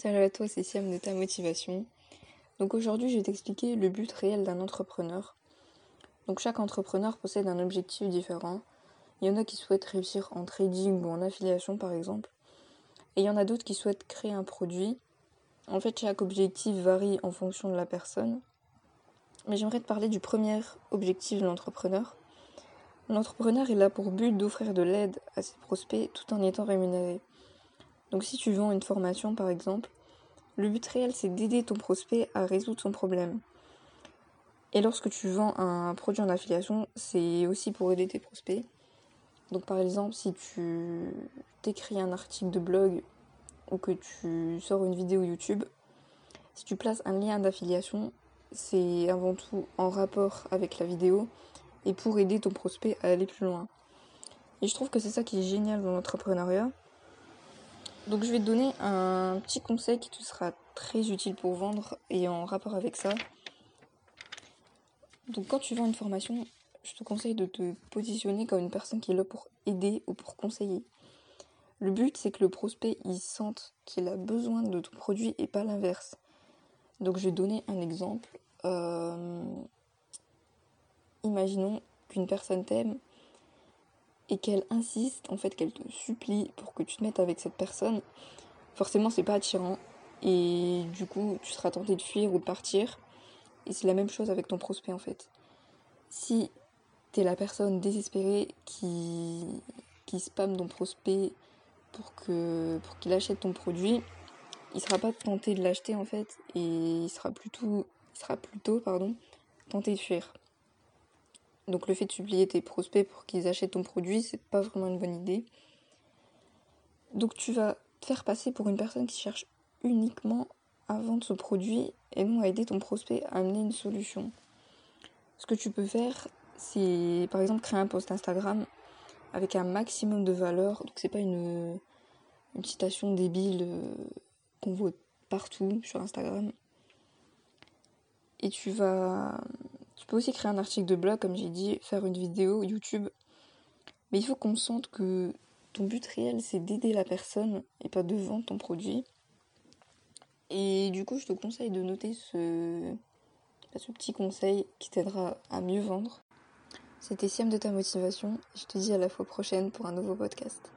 Salut à toi, c'est Siam de ta motivation. Donc aujourd'hui, je vais t'expliquer le but réel d'un entrepreneur. Donc chaque entrepreneur possède un objectif différent. Il y en a qui souhaitent réussir en trading ou en affiliation par exemple. Et il y en a d'autres qui souhaitent créer un produit. En fait, chaque objectif varie en fonction de la personne. Mais j'aimerais te parler du premier objectif de l'entrepreneur. L'entrepreneur est là pour but d'offrir de l'aide à ses prospects tout en étant rémunéré. Donc si tu vends une formation par exemple, le but réel c'est d'aider ton prospect à résoudre son problème. Et lorsque tu vends un produit en affiliation, c'est aussi pour aider tes prospects. Donc par exemple, si tu t'écris un article de blog ou que tu sors une vidéo YouTube, si tu places un lien d'affiliation, c'est avant tout en rapport avec la vidéo et pour aider ton prospect à aller plus loin. Et je trouve que c'est ça qui est génial dans l'entrepreneuriat, donc je vais te donner un petit conseil qui te sera très utile pour vendre et en rapport avec ça. Donc quand tu vends une formation, je te conseille de te positionner comme une personne qui est là pour aider ou pour conseiller. Le but c'est que le prospect il sente qu'il a besoin de ton produit et pas l'inverse. Donc je vais donner un exemple. Euh, imaginons qu'une personne t'aime et qu'elle insiste, en fait, qu'elle te supplie pour que tu te mettes avec cette personne, forcément, c'est pas attirant. Et du coup, tu seras tenté de fuir ou de partir. Et c'est la même chose avec ton prospect, en fait. Si t'es la personne désespérée qui, qui spamme ton prospect pour pour qu'il achète ton produit, il sera pas tenté de l'acheter en fait et il sera plutôt il sera plutôt pardon tenté de fuir. Donc le fait de supplier tes prospects pour qu'ils achètent ton produit, c'est pas vraiment une bonne idée. Donc tu vas te faire passer pour une personne qui cherche uniquement à vendre ce produit et non à aider ton prospect à amener une solution. Ce que tu peux faire, c'est par exemple créer un post Instagram avec un maximum de valeur. Donc c'est pas une, citation débile euh, qu'on voit partout sur Instagram. Et tu vas peux aussi créer un article de blog, comme j'ai dit, faire une vidéo YouTube. Mais il faut qu'on sente que ton but réel, c'est d'aider la personne et pas de vendre ton produit. Et du coup, je te conseille de noter ce, ce petit conseil qui t'aidera à mieux vendre. C'était Siam de ta motivation. Je te dis à la fois prochaine pour un nouveau podcast.